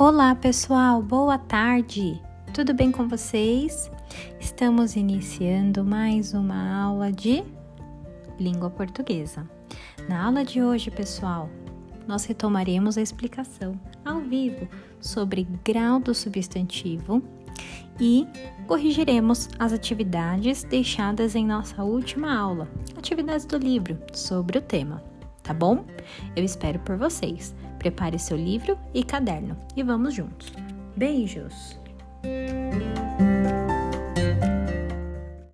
Olá, pessoal, boa tarde! Tudo bem com vocês? Estamos iniciando mais uma aula de língua portuguesa. Na aula de hoje, pessoal, nós retomaremos a explicação ao vivo sobre grau do substantivo e corrigiremos as atividades deixadas em nossa última aula, atividades do livro sobre o tema, tá bom? Eu espero por vocês. Prepare seu livro e caderno e vamos juntos. Beijos!